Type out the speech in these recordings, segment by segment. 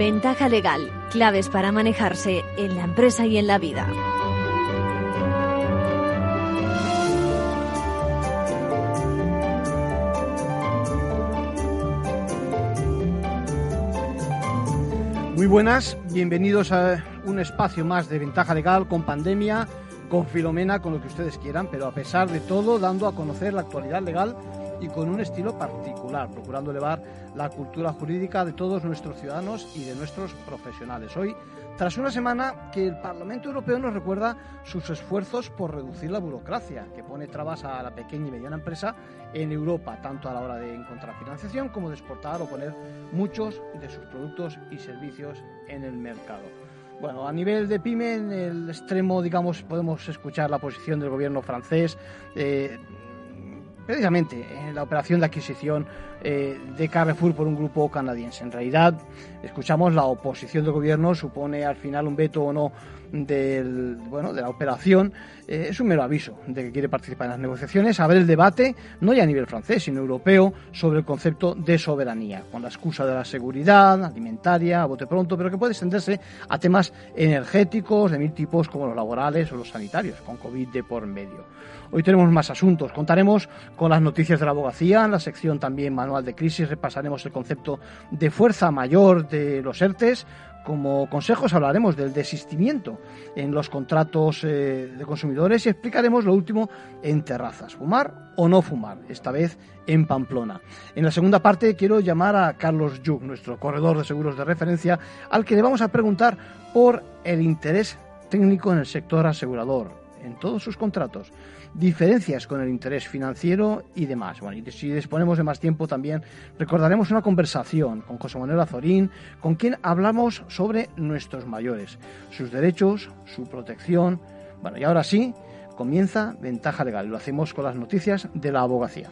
Ventaja legal, claves para manejarse en la empresa y en la vida. Muy buenas, bienvenidos a un espacio más de Ventaja Legal con pandemia, con Filomena, con lo que ustedes quieran, pero a pesar de todo, dando a conocer la actualidad legal y con un estilo particular, procurando elevar la cultura jurídica de todos nuestros ciudadanos y de nuestros profesionales. Hoy, tras una semana que el Parlamento Europeo nos recuerda sus esfuerzos por reducir la burocracia, que pone trabas a la pequeña y mediana empresa en Europa, tanto a la hora de encontrar financiación como de exportar o poner muchos de sus productos y servicios en el mercado. Bueno, a nivel de PYME, en el extremo, digamos, podemos escuchar la posición del gobierno francés. Eh, precisamente en la operación de adquisición eh, de Carrefour por un grupo canadiense. En realidad, escuchamos la oposición del gobierno, supone al final un veto o no del, bueno, de la operación. Eh, es un mero aviso de que quiere participar en las negociaciones, a ver el debate, no ya a nivel francés, sino europeo, sobre el concepto de soberanía, con la excusa de la seguridad alimentaria, a bote pronto, pero que puede extenderse a temas energéticos de mil tipos como los laborales o los sanitarios, con COVID de por medio. Hoy tenemos más asuntos. Contaremos con las noticias de la abogacía, en la sección también manual de crisis repasaremos el concepto de fuerza mayor de los ERTES. Como consejos hablaremos del desistimiento en los contratos eh, de consumidores y explicaremos lo último en terrazas, fumar o no fumar, esta vez en Pamplona. En la segunda parte quiero llamar a Carlos Yug, nuestro corredor de seguros de referencia, al que le vamos a preguntar por el interés técnico en el sector asegurador, en todos sus contratos diferencias con el interés financiero y demás. Bueno, y si disponemos de más tiempo también recordaremos una conversación con José Manuel Azorín, con quien hablamos sobre nuestros mayores, sus derechos, su protección. Bueno, y ahora sí, comienza Ventaja Legal. Lo hacemos con las noticias de la abogacía.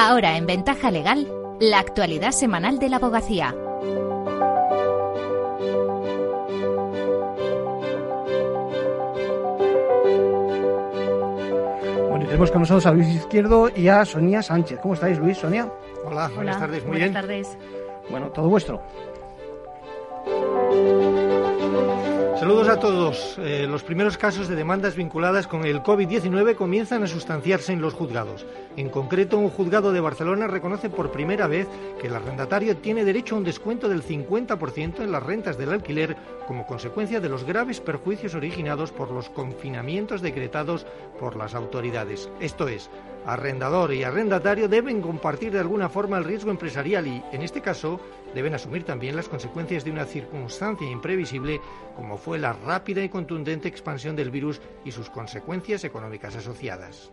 Ahora en Ventaja Legal, la actualidad semanal de la abogacía. Bueno, tenemos con nosotros a Luis Izquierdo y a Sonia Sánchez. ¿Cómo estáis, Luis, Sonia? Hola, buenas tardes, muy buenas tardes. Bueno, todo vuestro. Saludos a todos. Eh, los primeros casos de demandas vinculadas con el COVID-19 comienzan a sustanciarse en los juzgados. En concreto, un juzgado de Barcelona reconoce por primera vez que el arrendatario tiene derecho a un descuento del 50% en las rentas del alquiler como consecuencia de los graves perjuicios originados por los confinamientos decretados por las autoridades. Esto es, arrendador y arrendatario deben compartir de alguna forma el riesgo empresarial y, en este caso, deben asumir también las consecuencias de una circunstancia imprevisible como fue la rápida y contundente expansión del virus y sus consecuencias económicas asociadas.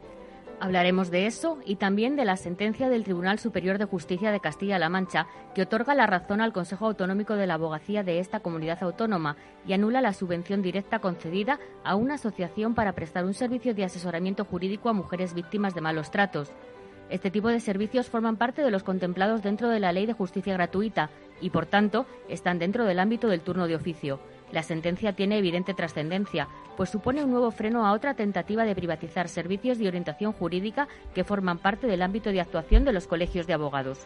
Hablaremos de eso y también de la sentencia del Tribunal Superior de Justicia de Castilla-La Mancha que otorga la razón al Consejo Autonómico de la Abogacía de esta comunidad autónoma y anula la subvención directa concedida a una asociación para prestar un servicio de asesoramiento jurídico a mujeres víctimas de malos tratos. Este tipo de servicios forman parte de los contemplados dentro de la Ley de Justicia Gratuita y, por tanto, están dentro del ámbito del turno de oficio. La sentencia tiene evidente trascendencia, pues supone un nuevo freno a otra tentativa de privatizar servicios de orientación jurídica que forman parte del ámbito de actuación de los colegios de abogados.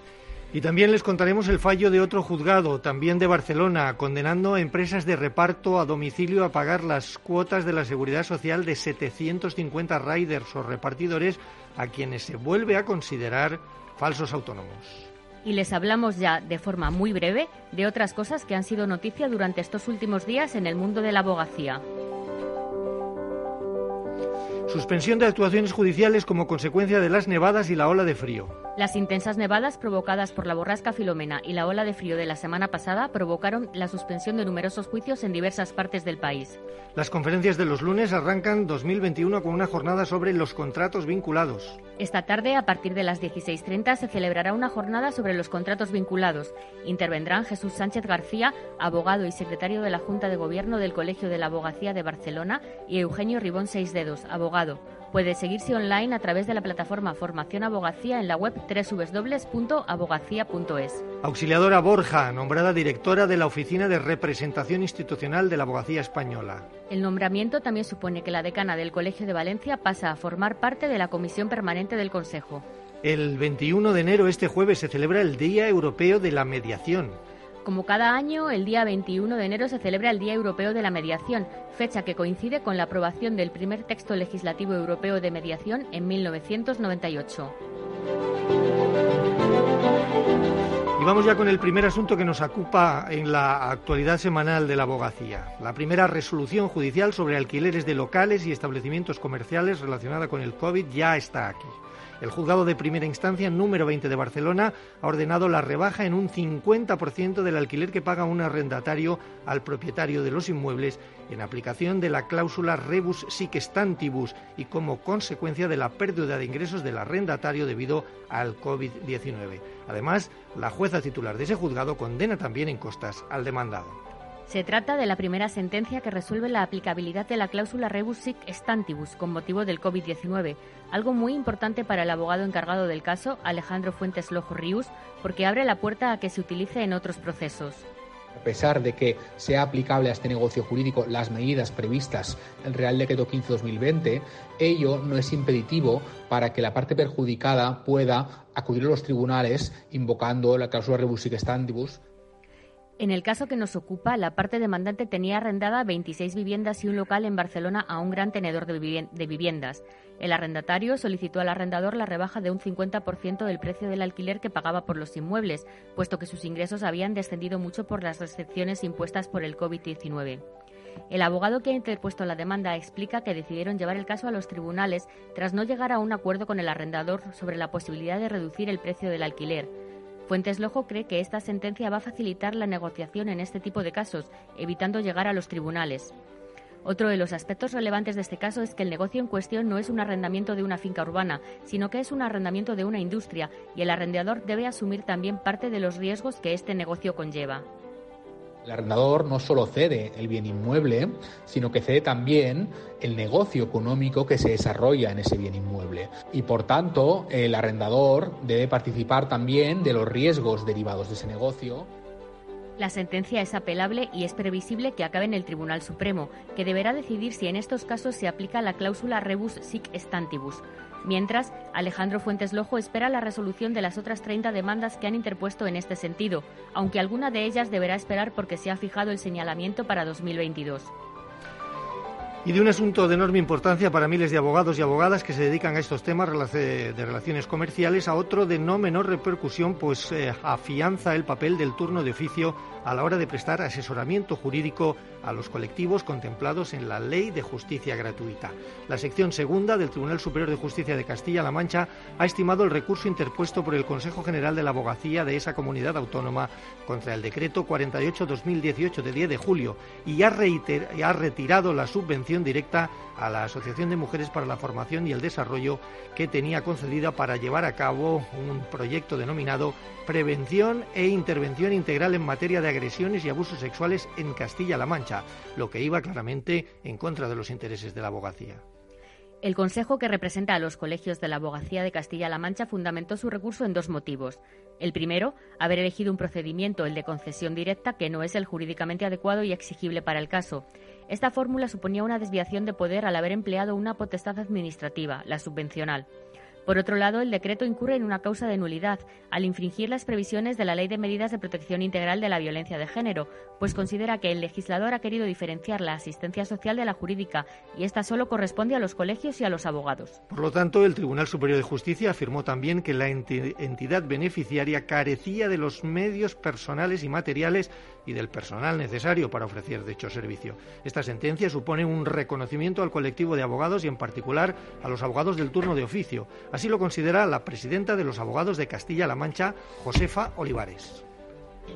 Y también les contaremos el fallo de otro juzgado, también de Barcelona, condenando a empresas de reparto a domicilio a pagar las cuotas de la seguridad social de 750 riders o repartidores a quienes se vuelve a considerar falsos autónomos y les hablamos ya de forma muy breve de otras cosas que han sido noticia durante estos últimos días en el mundo de la abogacía. Suspensión de actuaciones judiciales como consecuencia de las nevadas y la ola de frío. Las intensas nevadas provocadas por la borrasca Filomena y la ola de frío de la semana pasada provocaron la suspensión de numerosos juicios en diversas partes del país. Las conferencias de los lunes arrancan 2021 con una jornada sobre los contratos vinculados. Esta tarde, a partir de las 16.30, se celebrará una jornada sobre los contratos vinculados. Intervendrán Jesús Sánchez García, abogado y secretario de la Junta de Gobierno del Colegio de la Abogacía de Barcelona, y Eugenio Ribón Seis Dedos, abogado Puede seguirse online a través de la plataforma Formación Abogacía en la web www.abogacía.es. Auxiliadora Borja, nombrada directora de la Oficina de Representación Institucional de la Abogacía Española. El nombramiento también supone que la decana del Colegio de Valencia pasa a formar parte de la Comisión Permanente del Consejo. El 21 de enero, este jueves, se celebra el Día Europeo de la Mediación. Como cada año, el día 21 de enero se celebra el Día Europeo de la Mediación, fecha que coincide con la aprobación del primer texto legislativo europeo de mediación en 1998. Y vamos ya con el primer asunto que nos ocupa en la actualidad semanal de la abogacía. La primera resolución judicial sobre alquileres de locales y establecimientos comerciales relacionada con el COVID ya está aquí. El juzgado de primera instancia número 20 de Barcelona ha ordenado la rebaja en un 50% del alquiler que paga un arrendatario al propietario de los inmuebles en aplicación de la cláusula rebus sic stantibus y como consecuencia de la pérdida de ingresos del arrendatario debido al COVID-19. Además, la jueza titular de ese juzgado condena también en costas al demandado. Se trata de la primera sentencia que resuelve la aplicabilidad de la cláusula rebus sic stantibus con motivo del COVID-19, algo muy importante para el abogado encargado del caso, Alejandro Fuentes Lojo Rius, porque abre la puerta a que se utilice en otros procesos. A pesar de que sea aplicable a este negocio jurídico las medidas previstas en el Real Decreto 15-2020, ello no es impeditivo para que la parte perjudicada pueda acudir a los tribunales invocando la cláusula rebus sic stantibus en el caso que nos ocupa, la parte demandante tenía arrendada 26 viviendas y un local en Barcelona a un gran tenedor de viviendas. El arrendatario solicitó al arrendador la rebaja de un 50% del precio del alquiler que pagaba por los inmuebles, puesto que sus ingresos habían descendido mucho por las restricciones impuestas por el COVID-19. El abogado que ha interpuesto la demanda explica que decidieron llevar el caso a los tribunales tras no llegar a un acuerdo con el arrendador sobre la posibilidad de reducir el precio del alquiler. Fuentes Lojo cree que esta sentencia va a facilitar la negociación en este tipo de casos, evitando llegar a los tribunales. Otro de los aspectos relevantes de este caso es que el negocio en cuestión no es un arrendamiento de una finca urbana, sino que es un arrendamiento de una industria y el arrendador debe asumir también parte de los riesgos que este negocio conlleva. El arrendador no solo cede el bien inmueble, sino que cede también el negocio económico que se desarrolla en ese bien inmueble. Y por tanto, el arrendador debe participar también de los riesgos derivados de ese negocio. La sentencia es apelable y es previsible que acabe en el Tribunal Supremo, que deberá decidir si en estos casos se aplica la cláusula rebus sic stantibus, Mientras, Alejandro Fuentes Lojo espera la resolución de las otras 30 demandas que han interpuesto en este sentido, aunque alguna de ellas deberá esperar porque se ha fijado el señalamiento para 2022. Y de un asunto de enorme importancia para miles de abogados y abogadas que se dedican a estos temas de relaciones comerciales, a otro de no menor repercusión, pues eh, afianza el papel del turno de oficio a la hora de prestar asesoramiento jurídico a los colectivos contemplados en la Ley de Justicia Gratuita. La sección segunda del Tribunal Superior de Justicia de Castilla-La Mancha ha estimado el recurso interpuesto por el Consejo General de la Abogacía de esa comunidad autónoma contra el decreto 48-2018 de 10 de julio y ha, ha retirado la subvención directa a la Asociación de Mujeres para la Formación y el Desarrollo que tenía concedida para llevar a cabo un proyecto denominado Prevención e Intervención Integral en materia de agresiones y abusos sexuales en Castilla-La Mancha, lo que iba claramente en contra de los intereses de la abogacía. El Consejo que representa a los colegios de la Abogacía de Castilla-La Mancha fundamentó su recurso en dos motivos. El primero, haber elegido un procedimiento, el de concesión directa, que no es el jurídicamente adecuado y exigible para el caso. Esta fórmula suponía una desviación de poder al haber empleado una potestad administrativa, la subvencional. Por otro lado, el decreto incurre en una causa de nulidad al infringir las previsiones de la Ley de Medidas de Protección Integral de la Violencia de Género, pues considera que el legislador ha querido diferenciar la asistencia social de la jurídica y esta solo corresponde a los colegios y a los abogados. Por lo tanto, el Tribunal Superior de Justicia afirmó también que la entidad beneficiaria carecía de los medios personales y materiales y del personal necesario para ofrecer dicho servicio. Esta sentencia supone un reconocimiento al colectivo de abogados y en particular a los abogados del turno de oficio. Así lo considera la presidenta de los abogados de Castilla-La Mancha, Josefa Olivares.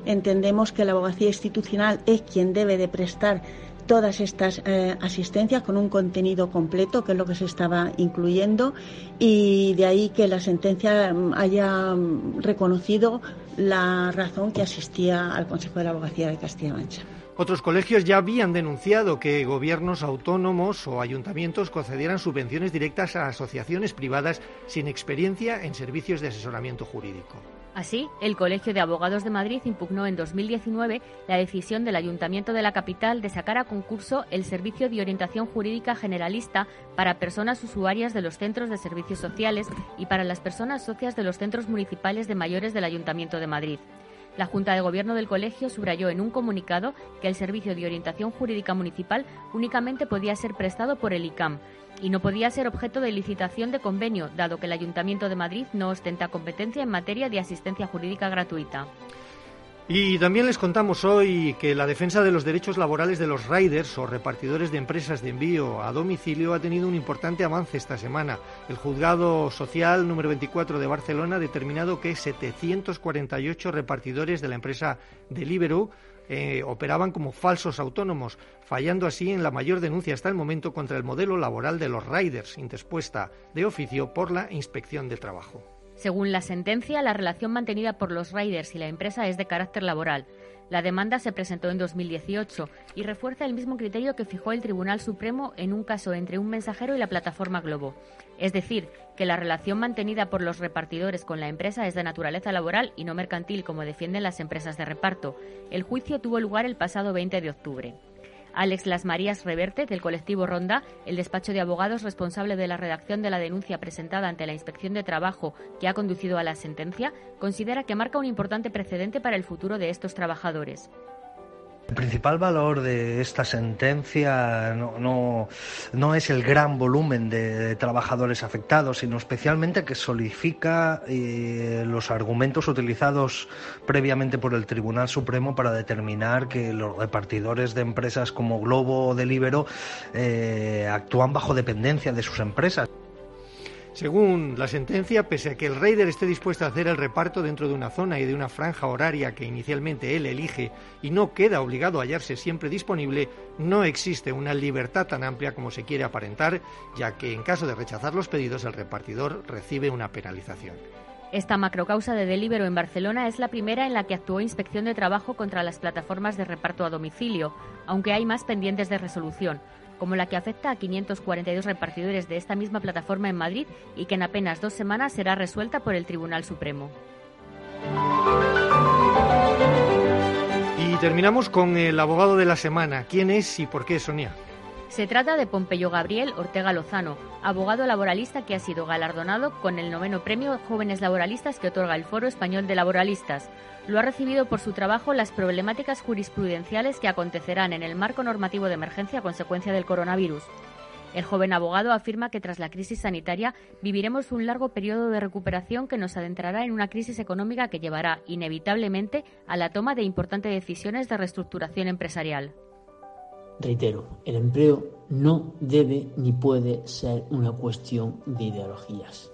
Entendemos que la abogacía institucional es quien debe de prestar todas estas eh, asistencias con un contenido completo, que es lo que se estaba incluyendo, y de ahí que la sentencia mm, haya mm, reconocido la razón que asistía al Consejo de la Abogacía de Castilla-La Mancha. Otros colegios ya habían denunciado que gobiernos autónomos o ayuntamientos concedieran subvenciones directas a asociaciones privadas sin experiencia en servicios de asesoramiento jurídico. Así, el Colegio de Abogados de Madrid impugnó en 2019 la decisión del Ayuntamiento de la capital de sacar a concurso el servicio de orientación jurídica generalista para personas usuarias de los centros de servicios sociales y para las personas socias de los centros municipales de mayores del Ayuntamiento de Madrid. La Junta de Gobierno del Colegio subrayó en un comunicado que el servicio de orientación jurídica municipal únicamente podía ser prestado por el ICAM y no podía ser objeto de licitación de convenio, dado que el Ayuntamiento de Madrid no ostenta competencia en materia de asistencia jurídica gratuita. Y también les contamos hoy que la defensa de los derechos laborales de los riders o repartidores de empresas de envío a domicilio ha tenido un importante avance esta semana. El juzgado social número 24 de Barcelona ha determinado que 748 repartidores de la empresa Deliveroo eh, operaban como falsos autónomos, fallando así en la mayor denuncia hasta el momento contra el modelo laboral de los riders, interpuesta de oficio por la Inspección de Trabajo. Según la sentencia, la relación mantenida por los riders y la empresa es de carácter laboral. La demanda se presentó en 2018 y refuerza el mismo criterio que fijó el Tribunal Supremo en un caso entre un mensajero y la plataforma Globo. Es decir, que la relación mantenida por los repartidores con la empresa es de naturaleza laboral y no mercantil como defienden las empresas de reparto. El juicio tuvo lugar el pasado 20 de octubre. Alex Las Marías Reverte, del colectivo Ronda, el despacho de abogados responsable de la redacción de la denuncia presentada ante la Inspección de Trabajo que ha conducido a la sentencia, considera que marca un importante precedente para el futuro de estos trabajadores. El principal valor de esta sentencia no, no, es el gran volumen de, trabajadores afectados, sino especialmente que solidifica eh, los argumentos utilizados previamente por el Tribunal Supremo para determinar que los repartidores de empresas como Globo o Delibero eh, actúan bajo dependencia de sus empresas. Según la sentencia, pese a que el Raider esté dispuesto a hacer el reparto dentro de una zona y de una franja horaria que inicialmente él elige y no queda obligado a hallarse siempre disponible, no existe una libertad tan amplia como se quiere aparentar, ya que en caso de rechazar los pedidos el repartidor recibe una penalización. Esta macrocausa de Delibero en Barcelona es la primera en la que actuó Inspección de Trabajo contra las plataformas de reparto a domicilio, aunque hay más pendientes de resolución como la que afecta a 542 repartidores de esta misma plataforma en Madrid y que en apenas dos semanas será resuelta por el Tribunal Supremo. Y terminamos con el abogado de la semana. ¿Quién es y por qué, Sonia? Se trata de Pompeyo Gabriel Ortega Lozano, abogado laboralista que ha sido galardonado con el noveno premio Jóvenes Laboralistas que otorga el Foro Español de Laboralistas. Lo ha recibido por su trabajo las problemáticas jurisprudenciales que acontecerán en el marco normativo de emergencia a consecuencia del coronavirus. El joven abogado afirma que tras la crisis sanitaria viviremos un largo periodo de recuperación que nos adentrará en una crisis económica que llevará inevitablemente a la toma de importantes decisiones de reestructuración empresarial. Reitero, el empleo no debe ni puede ser una cuestión de ideologías.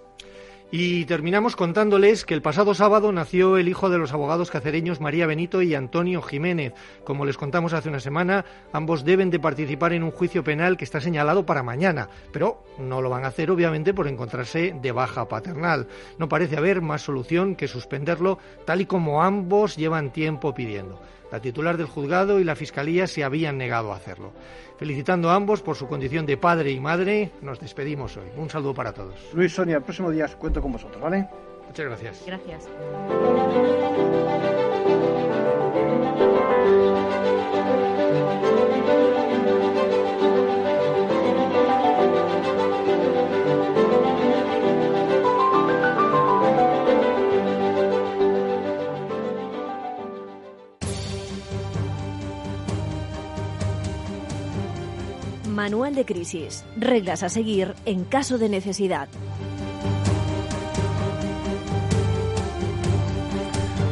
Y terminamos contándoles que el pasado sábado nació el hijo de los abogados cacereños María Benito y Antonio Jiménez. Como les contamos hace una semana, ambos deben de participar en un juicio penal que está señalado para mañana, pero no lo van a hacer obviamente por encontrarse de baja paternal. No parece haber más solución que suspenderlo tal y como ambos llevan tiempo pidiendo. La titular del juzgado y la fiscalía se habían negado a hacerlo. Felicitando a ambos por su condición de padre y madre, nos despedimos hoy. Un saludo para todos. Luis, Sonia, el próximo día cuento con vosotros, ¿vale? Muchas gracias. Gracias. Manual de crisis. Reglas a seguir en caso de necesidad.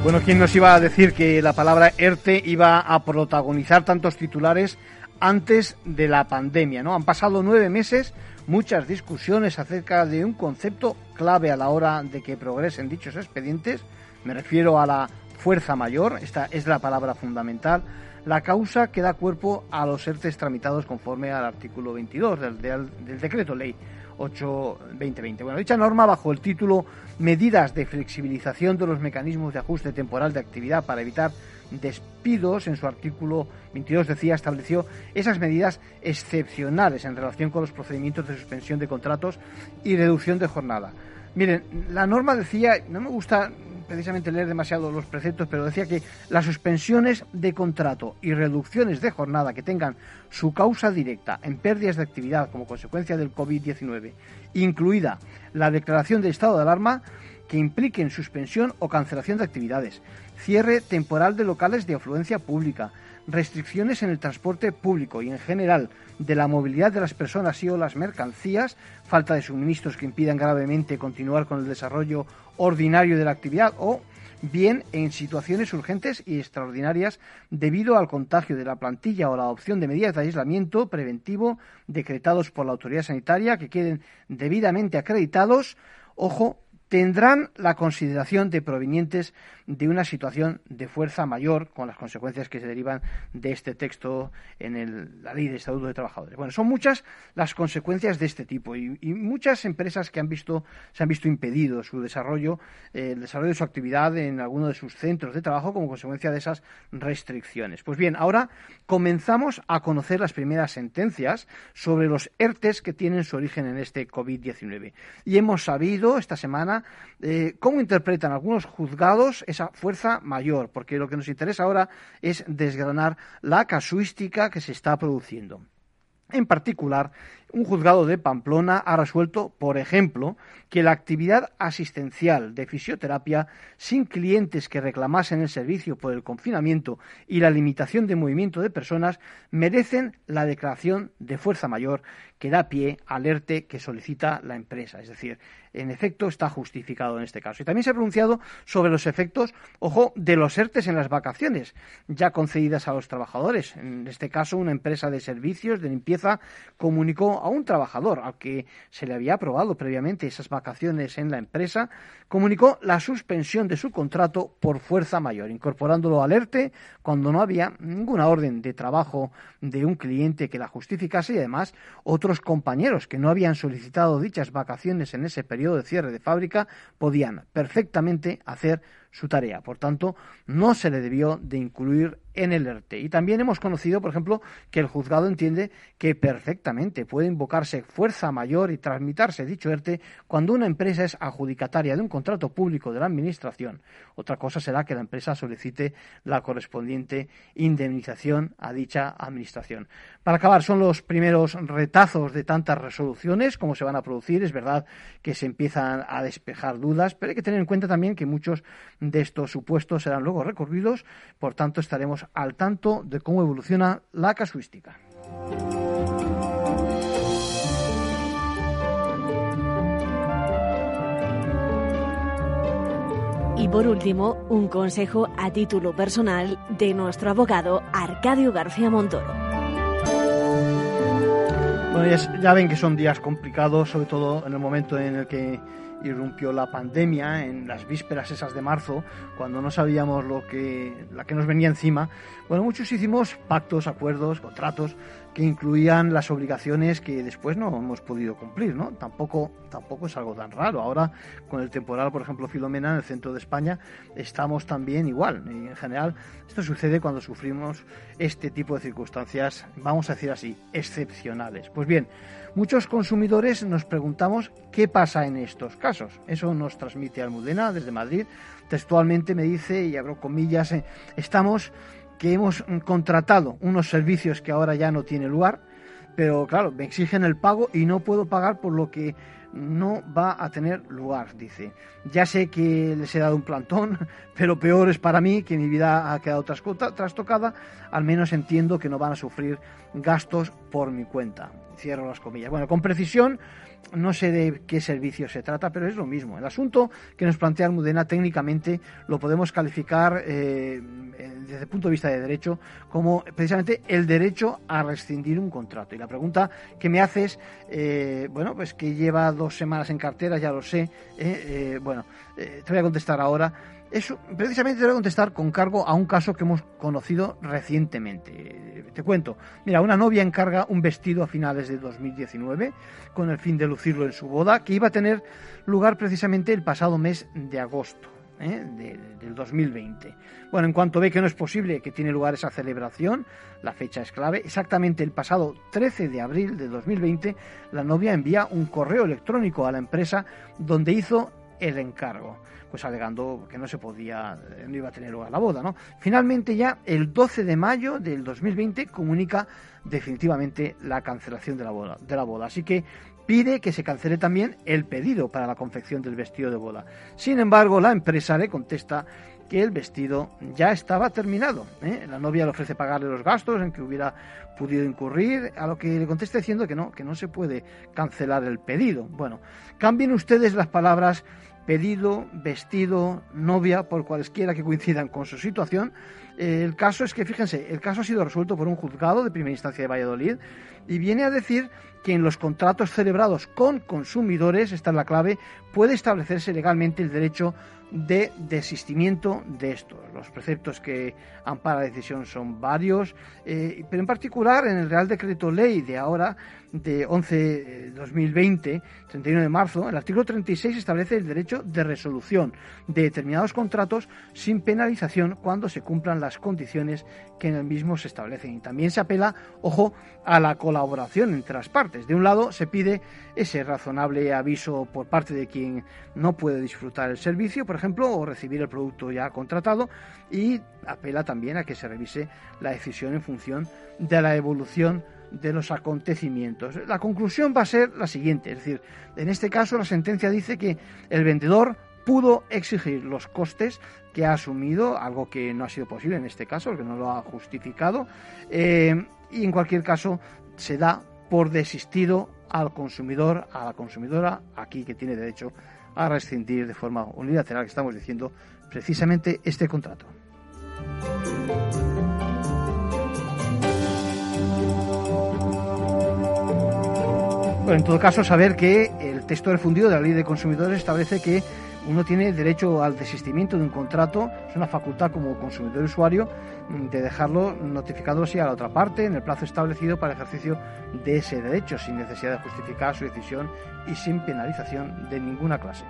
Bueno, ¿quién nos iba a decir que la palabra ERTE iba a protagonizar tantos titulares antes de la pandemia? ¿no? Han pasado nueve meses, muchas discusiones acerca de un concepto clave a la hora de que progresen dichos expedientes. Me refiero a la fuerza mayor, esta es la palabra fundamental la causa que da cuerpo a los ERTES tramitados conforme al artículo 22 del, del, decreto ley 8-2020. Bueno, dicha norma, bajo el título Medidas de flexibilización de los mecanismos de ajuste temporal de actividad para evitar despidos. En su artículo 22 decía, estableció esas medidas excepcionales en relación con los procedimientos de suspensión de contratos y reducción de jornada. Miren, la norma decía, no me gusta precisamente leer demasiado los preceptos, pero decía que las suspensiones de contrato y reducciones de jornada que tengan su causa directa en pérdidas de actividad como consecuencia del COVID-19, incluida la declaración de estado de alarma, que impliquen suspensión o cancelación de actividades, cierre temporal de locales de afluencia pública, restricciones en el transporte público y en general de la movilidad de las personas y o las mercancías, falta de suministros que impidan gravemente continuar con el desarrollo ordinario de la actividad o bien en situaciones urgentes y extraordinarias debido al contagio de la plantilla o la adopción de medidas de aislamiento preventivo decretados por la autoridad sanitaria que queden debidamente acreditados, ojo, tendrán la consideración de provenientes de una situación de fuerza mayor, con las consecuencias que se derivan de este texto en la Ley de Estatuto de Trabajadores. Bueno, son muchas las consecuencias de este tipo y, muchas empresas que han visto, se han visto impedido su desarrollo, eh, el desarrollo de su actividad en alguno de sus centros de trabajo como consecuencia de esas restricciones. Pues bien, ahora comenzamos a conocer las primeras sentencias sobre los ERTES que tienen su origen en este COVID-19. Y hemos sabido esta semana eh, cómo interpretan algunos juzgados esa fuerza mayor, porque lo que nos interesa ahora es desgranar la casuística que se está produciendo. En particular, un juzgado de Pamplona ha resuelto, por ejemplo, que la actividad asistencial de fisioterapia sin clientes que reclamasen el servicio por el confinamiento y la limitación de movimiento de personas merecen la declaración de fuerza mayor que da pie al ERTE que solicita la empresa. Es decir, en efecto está justificado en este caso. Y también se ha pronunciado sobre los efectos, ojo, de los ERTES en las vacaciones ya concedidas a los trabajadores. En este caso, una empresa de servicios de limpieza comunicó a un trabajador al que se le había aprobado previamente esas vacaciones en la empresa, comunicó la suspensión de su contrato por fuerza mayor, incorporándolo al ERTE cuando no había ninguna orden de trabajo de un cliente que la justificase y además otros compañeros que no habían solicitado dichas vacaciones en ese periodo de cierre de fábrica podían perfectamente hacer su tarea. Por tanto, no se le debió de incluir en el ERTE. Y también hemos conocido, por ejemplo, que el juzgado entiende que perfectamente puede invocarse fuerza mayor y transmitirse dicho ERTE cuando una empresa es adjudicataria de un contrato público de la Administración. Otra cosa será que la empresa solicite la correspondiente indemnización a dicha Administración. Para acabar, son los primeros retazos de tantas resoluciones como se van a producir. Es verdad que se empiezan a despejar dudas, pero hay que tener en cuenta también que muchos de estos supuestos serán luego recurridos. Por tanto, estaremos al tanto de cómo evoluciona la casuística. Y por último, un consejo a título personal de nuestro abogado Arcadio García Montoro. Bueno, ya, ven que son días complicados, sobre todo en el momento en el que irrumpió la pandemia en las vísperas esas de marzo, cuando no sabíamos lo que, la que nos venía encima. Bueno, muchos hicimos pactos, acuerdos, contratos que incluían las obligaciones que después no hemos podido cumplir, ¿no? Tampoco, tampoco es algo tan raro. Ahora, con el temporal, por ejemplo, Filomena, en el centro de España, estamos también igual. Y en general, esto sucede cuando sufrimos este tipo de circunstancias, vamos a decir así, excepcionales. Pues bien, muchos consumidores nos preguntamos qué pasa en estos casos. Eso nos transmite Almudena desde Madrid. Textualmente me dice, y abro comillas, eh, estamos que hemos contratado unos servicios que ahora ya no tiene lugar, pero claro, me exigen el pago y no puedo pagar por lo que no va a tener lugar, dice. Ya sé que les he dado un plantón, pero peor es para mí que mi vida ha quedado trastocada, al menos entiendo que no van a sufrir gastos por mi cuenta. Cierro las comillas. Bueno, con precisión no sé de qué servicio se trata, pero es lo mismo. El asunto que nos plantea Almudena técnicamente lo podemos calificar eh, desde el punto de vista de derecho como precisamente el derecho a rescindir un contrato. Y la pregunta que me haces, eh, bueno, pues que lleva dos semanas en cartera, ya lo sé. Eh, bueno, te voy a contestar ahora eso, precisamente te voy a contestar con cargo a un caso que hemos conocido recientemente. Te cuento. Mira, una novia encarga un vestido a finales de 2019 con el fin de lucirlo en su boda, que iba a tener lugar precisamente el pasado mes de agosto. ¿eh? del 2020. Bueno, en cuanto ve que no es posible que tiene lugar esa celebración, la fecha es clave, exactamente el pasado 13 de abril de 2020, la novia envía un correo electrónico a la empresa donde hizo el encargo, pues alegando que no se podía, no iba a tener lugar la boda, ¿no? Finalmente ya el 12 de mayo del 2020 comunica definitivamente la cancelación de la boda, de la boda. Así que pide que se cancele también el pedido para la confección del vestido de boda. Sin embargo, la empresa le contesta que el vestido ya estaba terminado. ¿eh? La novia le ofrece pagarle los gastos en que hubiera podido incurrir, a lo que le contesta diciendo que no, que no se puede cancelar el pedido. Bueno, cambien ustedes las palabras pedido, vestido, novia, por cualesquiera que coincidan con su situación. Eh, el caso es que, fíjense, el caso ha sido resuelto por un juzgado de primera instancia de Valladolid y viene a decir que en los contratos celebrados con consumidores, esta es la clave, puede establecerse legalmente el derecho de desistimiento de estos. Los preceptos que ampara la decisión son varios, eh, pero en particular en el Real Decreto Ley de ahora, de 11 2020, 31 de marzo, el artículo 36 establece el derecho de resolución de determinados contratos sin penalización cuando se cumplan las condiciones que en el mismo se establecen. Y también se apela, ojo, a la colaboración entre las partes. De un lado se pide ese razonable aviso por parte de quien no puede disfrutar el servicio, por ejemplo, o recibir el producto ya contratado, y apela también a que se revise la decisión en función de la evolución de los acontecimientos. La conclusión va a ser la siguiente, es decir, en este caso la sentencia dice que el vendedor pudo exigir los costes que ha asumido, algo que no ha sido posible en este caso, que no lo ha justificado, eh, y en cualquier caso se da por desistido al consumidor, a la consumidora, aquí que tiene derecho a rescindir de forma unilateral, que estamos diciendo, precisamente este contrato. Bueno, en todo caso, saber que el texto refundido de la Ley de Consumidores establece que uno tiene derecho al desistimiento de un contrato, es una facultad como consumidor usuario mm, de dejarlo notificado así a la otra parte en el plazo establecido para el ejercicio de ese derecho, sin necesidad de justificar su decisión y sin penalización de ninguna clase.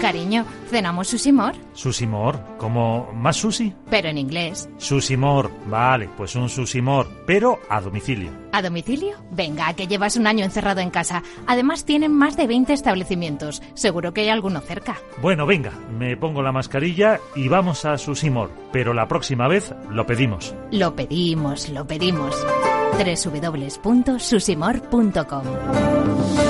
Cariño, ¿cenamos susimor? ¿Susimor? ¿Como más sushi? Pero en inglés. Susimor, vale, pues un susimor, pero a domicilio. ¿A domicilio? Venga, que llevas un año encerrado en casa. Además tienen más de 20 establecimientos. Seguro que hay alguno cerca. Bueno, venga, me pongo la mascarilla y vamos a Susimor, pero la próxima vez lo pedimos. Lo pedimos, lo pedimos. www.susimor.com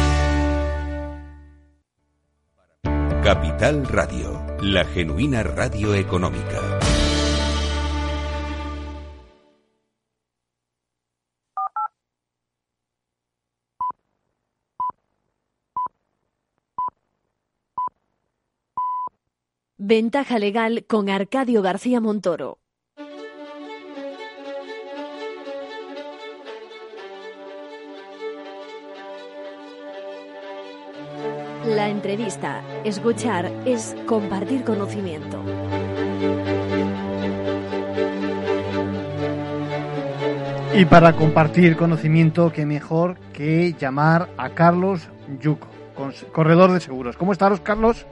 Capital Radio, la genuina radio económica. Ventaja legal con Arcadio García Montoro. Entrevista, escuchar, es compartir conocimiento. Y para compartir conocimiento, qué mejor que llamar a Carlos Yuco, corredor de seguros. ¿Cómo estás, Carlos?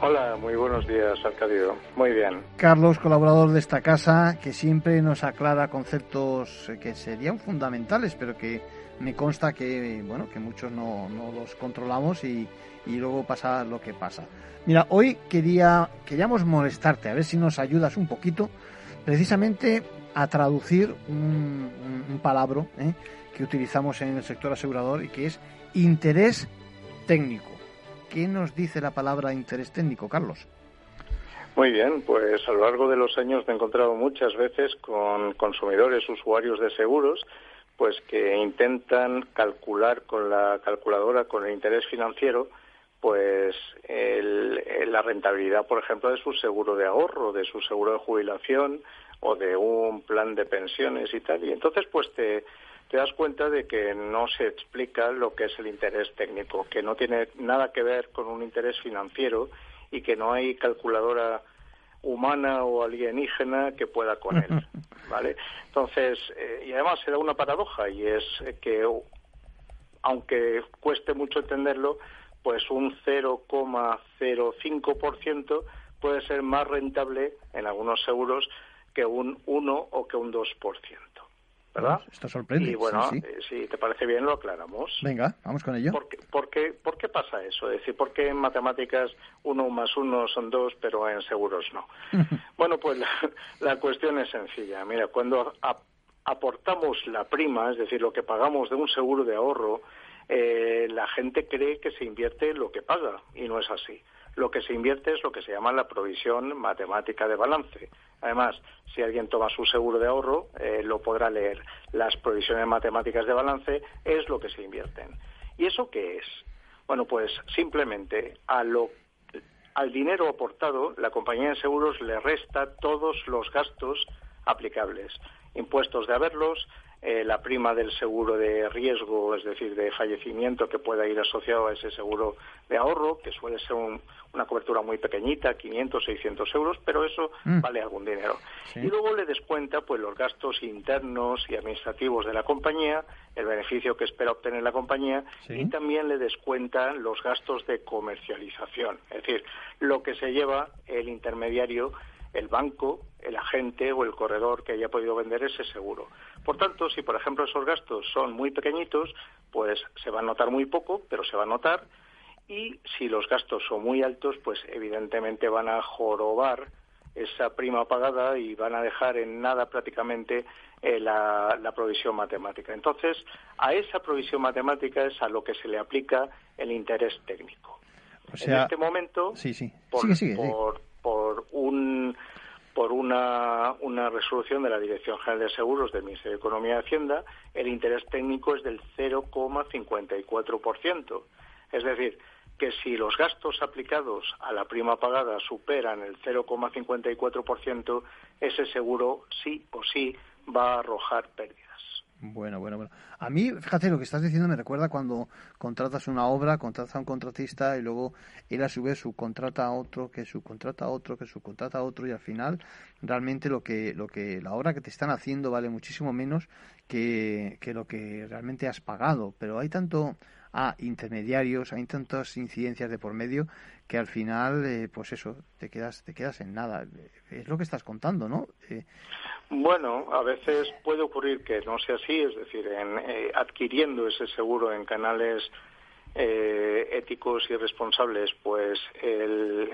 Hola, muy buenos días, Arcadio. Muy bien. Carlos, colaborador de esta casa, que siempre nos aclara conceptos que serían fundamentales, pero que me consta que, bueno, que muchos no, no los controlamos y, y luego pasa lo que pasa. Mira, hoy quería, queríamos molestarte, a ver si nos ayudas un poquito, precisamente a traducir un, un, palabra ¿eh? que utilizamos en el sector asegurador y que es interés técnico. ¿Qué nos dice la palabra interés técnico, Carlos? Muy bien, pues a lo largo de los años me he encontrado muchas veces con consumidores, usuarios de seguros, pues que intentan calcular con la calculadora, con el interés financiero, pues la rentabilidad, por ejemplo, de su seguro de ahorro, de su seguro de jubilación o de un plan de pensiones y tal. Y entonces, pues te, te das cuenta de que no se explica lo que es el interés técnico, que no tiene nada que ver con un interés financiero y que no hay calculadora humana o alienígena que pueda con él, ¿vale? Entonces, eh, y además se da una paradoja y es que aunque cueste mucho entenderlo, pues un 0,05% puede ser más rentable en algunos seguros que un 1 o que un 2%. ¿Verdad? Esto sorprende. Y bueno, eh, si te parece bien, lo aclaramos. Venga, vamos con ello. ¿Por qué, por qué, por qué pasa eso? Es decir, ¿por qué en matemáticas 1 más 1 son 2, pero en seguros no? bueno, pues la, cuestión es sencilla. Mira, cuando aportamos la prima, es decir, lo que pagamos de un seguro de ahorro, eh, la gente cree que se invierte lo que paga y no es así. Lo que se invierte es lo que se llama la provisión matemática de balance. Además, si alguien toma su seguro de ahorro, eh, lo podrá leer. Las provisiones matemáticas de balance es lo que se invierten. ¿Y eso qué es? Bueno, pues simplemente al dinero aportado, la compañía de seguros le resta todos los gastos aplicables. Impuestos de haberlos, eh, la prima del seguro de riesgo, es decir, de fallecimiento que pueda ir asociado a ese seguro de ahorro, que suele ser una cobertura muy pequeñita, 500, 600 euros, pero eso mm. vale algún dinero. Y luego le descuenta pues los gastos internos y administrativos de la compañía, el beneficio que espera obtener la compañía y también le descuenta los gastos de comercialización, es decir, lo que se lleva el intermediario el banco, el agente o el corredor que haya podido vender ese seguro. Por tanto, si por ejemplo esos gastos son muy pequeñitos, pues se va a notar muy poco, pero se va a notar. Y si los gastos son muy altos, pues evidentemente van a jorobar esa prima pagada y van a dejar en nada prácticamente eh, la, provisión matemática. Entonces, a esa provisión matemática es a lo que se le aplica el interés técnico. en este momento, sí, sí. por, por por una, una resolución de la Dirección General de Seguros del Ministerio de Economía y Hacienda, el interés técnico es del 0,54%. Es decir, que si los gastos aplicados a la prima pagada superan el 0,54%, ese seguro sí o sí va a arrojar pérdidas. Bueno, bueno, bueno. A mí, fíjate, lo que estás diciendo me recuerda cuando contratas una obra, contratas a un contratista y luego él a su vez subcontrata a otro, que subcontrata a otro, que subcontrata a otro y al final realmente lo que, lo que la obra que te están haciendo vale muchísimo menos que, lo que realmente has pagado. Pero hay tanto a intermediarios, hay tantas incidencias de por medio que al final, eh, pues eso, te quedas, te quedas en nada. Es lo que estás contando, ¿no? Eh, bueno, a veces puede ocurrir que no sea así, es decir, en, eh, adquiriendo ese seguro en canales éticos y responsables, pues el,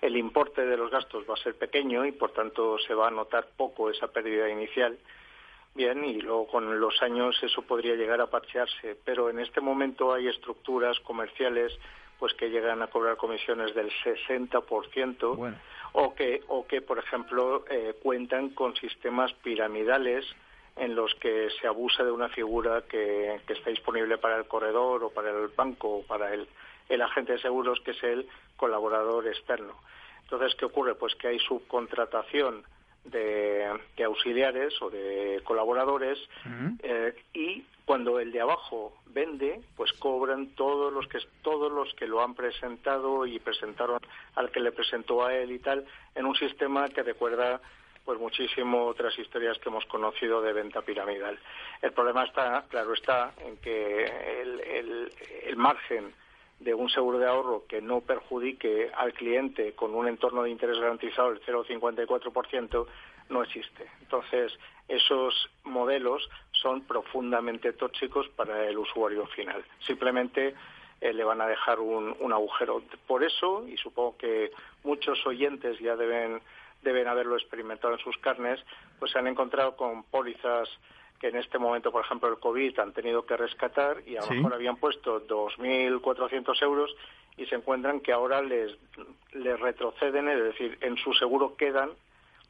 el importe de los gastos va a ser pequeño y por tanto se va a notar poco esa pérdida inicial bien y luego con los años eso podría llegar a parchearse pero en este momento hay estructuras comerciales pues que llegan a cobrar comisiones del 60% o que o que por ejemplo eh, cuentan con sistemas piramidales en los que se abusa de una figura que, que está disponible para el corredor o para el banco o para el, el agente de seguros que es el colaborador externo Entonces, ¿qué ocurre? Pues que hay subcontratación de, auxiliares o de colaboradores eh, y cuando el de abajo vende, pues cobran todos los que todos los que lo han presentado y presentaron al que le presentó a él y tal en un sistema que recuerda pues muchísimo otras historias que hemos conocido de venta piramidal. El problema está, claro está, en que el, el margen de un seguro de ahorro que no perjudique al cliente con un entorno de interés garantizado del 0,54% no existe. Entonces, esos modelos son profundamente tóxicos para el usuario final. Simplemente eh, le van a dejar un, un, agujero. Por eso, y supongo que muchos oyentes ya deben, deben haberlo experimentado en sus carnes, pues se han encontrado con pólizas que en este momento, por ejemplo, el COVID han tenido que rescatar y a lo mejor habían puesto 2.400 euros y se encuentran que ahora les, les retroceden, es decir, en su seguro quedan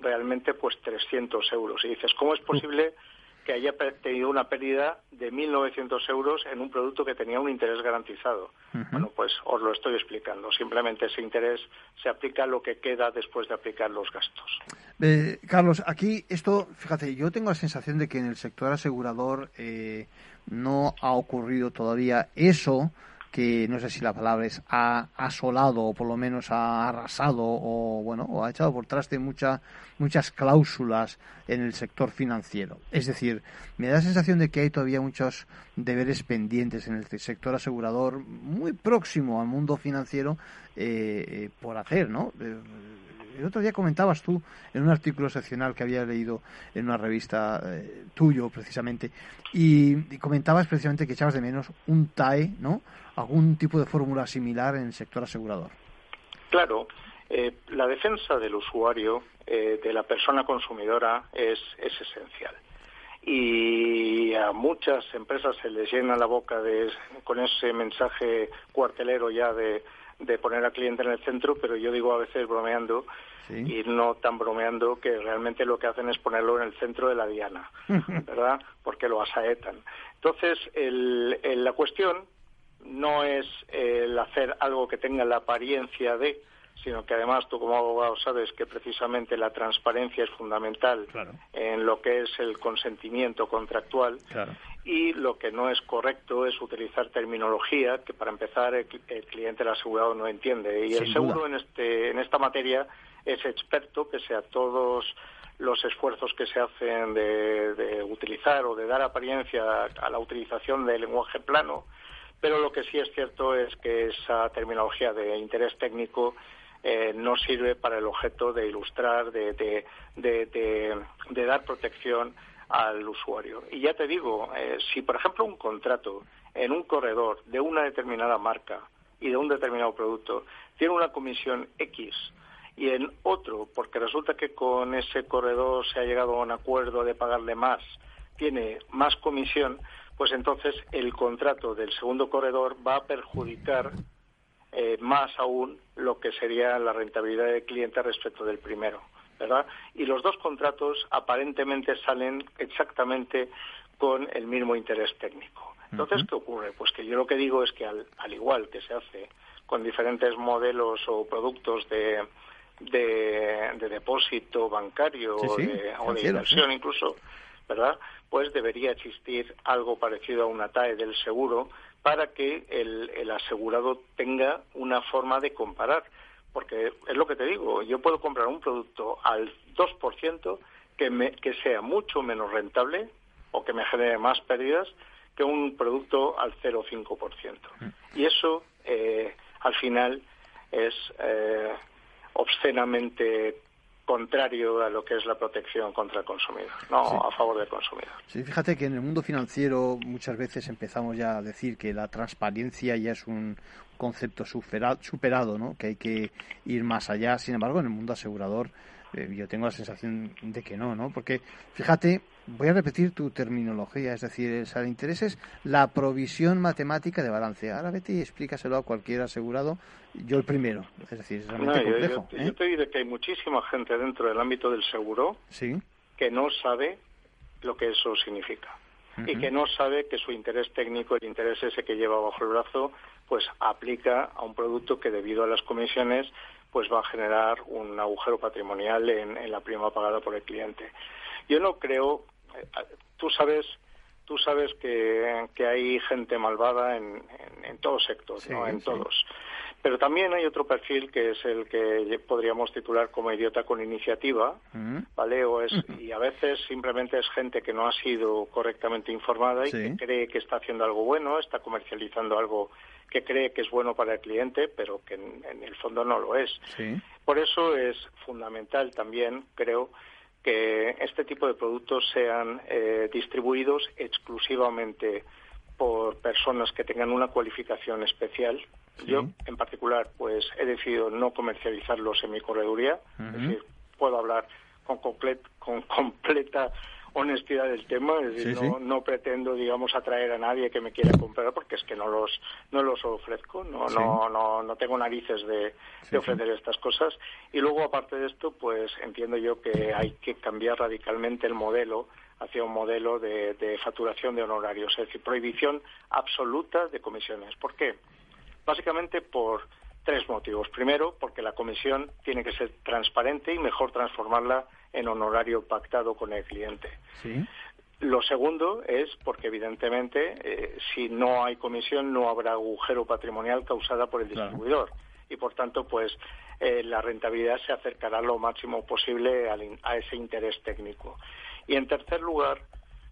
realmente pues 300 euros. Y dices, ¿cómo es posible que haya tenido una pérdida de 1.900 euros en un producto que tenía un interés garantizado? Bueno, pues os lo estoy explicando. Simplemente ese interés se aplica a lo que queda después de aplicar los gastos. Eh, Carlos, aquí esto, fíjate, yo tengo la sensación de que en el sector asegurador eh, no ha ocurrido todavía eso que no sé si la palabra es ha asolado o por lo menos ha arrasado o bueno o ha echado por traste mucha, muchas cláusulas en el sector financiero. Es decir, me da la sensación de que hay todavía muchos deberes pendientes en el sector asegurador muy próximo al mundo financiero eh, eh, por hacer, ¿no? El otro día comentabas tú en un artículo seccional que había leído en una revista eh, tuyo precisamente y, comentabas precisamente que echabas de menos un TAE, ¿no? Algún tipo de fórmula similar en el sector asegurador. Claro, eh, la defensa del usuario, eh, de la persona consumidora, es, es esencial y a muchas empresas se les llena la boca de, con ese mensaje cuartelero ya de de poner al cliente en el centro, pero yo digo a veces bromeando y no tan bromeando que realmente lo que hacen es ponerlo en el centro de la diana, ¿verdad? Porque lo asaetan. Entonces, el, la cuestión no es el hacer algo que tenga la apariencia de, sino que además tú como abogado sabes que precisamente la transparencia es fundamental en lo que es el consentimiento contractual y lo que no es correcto es utilizar terminología que para empezar el, cliente el asegurado no entiende. Y el seguro en este en esta materia es experto pese a todos los esfuerzos que se hacen de, de utilizar o de dar apariencia a la utilización del lenguaje plano. Pero lo que sí es cierto es que esa terminología de interés técnico eh, no sirve para el objeto de ilustrar, de, de, dar protección al usuario. Y ya te digo, eh, si por ejemplo un contrato en un corredor de una determinada marca y de un determinado producto tiene una comisión X y en otro, porque resulta que con ese corredor se ha llegado a un acuerdo de pagarle más, tiene más comisión, pues entonces el contrato del segundo corredor va a perjudicar eh, más aún lo que sería la rentabilidad del cliente respecto del primero, ¿verdad? Y los dos contratos aparentemente salen exactamente con el mismo interés técnico. Entonces, ¿qué ocurre? Pues que yo lo que digo es que al, igual que se hace con diferentes modelos o productos de, de, depósito bancario o de, inversión incluso, ¿verdad? Pues debería existir algo parecido a una TAE del seguro para que el, asegurado tenga una forma de comparar. Porque es lo que te digo, yo puedo comprar un producto al 2% que, me, que sea mucho menos rentable o que me genere más pérdidas que un producto al 0,5%. Mm. Y eso, eh, al final, es eh, obscenamente contrario a lo que es la protección contra el consumidor, no a favor del consumidor. Sí, fíjate que en el mundo financiero muchas veces empezamos ya a decir que la transparencia ya es un concepto superado, ¿no? que hay que ir más allá. Sin embargo, en el mundo asegurador yo tengo la sensación de que no, ¿no? Porque fíjate, voy a repetir tu terminología, es decir, el interés es la provisión matemática de balance. Ahora vete y explícaselo a cualquier asegurado, yo el primero, es decir, es realmente complejo. Yo, ¿eh? te diré que hay muchísima gente dentro del ámbito del seguro que no sabe lo que eso significa y que no sabe que su interés técnico, el interés ese que lleva bajo el brazo, pues aplica a un producto que debido a las comisiones pues va a generar un agujero patrimonial en, la prima pagada por el cliente. Yo no creo, eh, tú sabes, tú sabes que, hay gente malvada en, en, todos sectores, ¿no? en todos. Pero también hay otro perfil que es el que podríamos titular como idiota con iniciativa, mm. ¿vale? O es, y a veces simplemente es gente que no ha sido correctamente informada y que cree que está haciendo algo bueno, está comercializando algo que cree que es bueno para el cliente, pero que en, el fondo no lo es. Por eso es fundamental también, creo, que este tipo de productos sean eh, distribuidos exclusivamente por personas que tengan una cualificación especial. Yo, en particular, pues he decidido no comercializarlos en mi correduría, es decir, puedo hablar con, con completa honestidad del tema, es decir, no, pretendo, digamos, atraer a nadie que me quiera comprar porque es que no los no los ofrezco, no no no no tengo narices de, de ofrecer estas cosas y luego aparte de esto, pues entiendo yo que hay que cambiar radicalmente el modelo hacia un modelo de, facturación de honorarios, es decir, prohibición absoluta de comisiones. ¿Por qué? Básicamente por tres motivos. Primero, porque la comisión tiene que ser transparente y mejor transformarla en honorario pactado con el cliente. Lo segundo es porque, evidentemente, eh, si no hay comisión, no habrá agujero patrimonial causada por el distribuidor. Y, por tanto, pues eh, la rentabilidad se acercará lo máximo posible a ese interés técnico. Y en tercer lugar,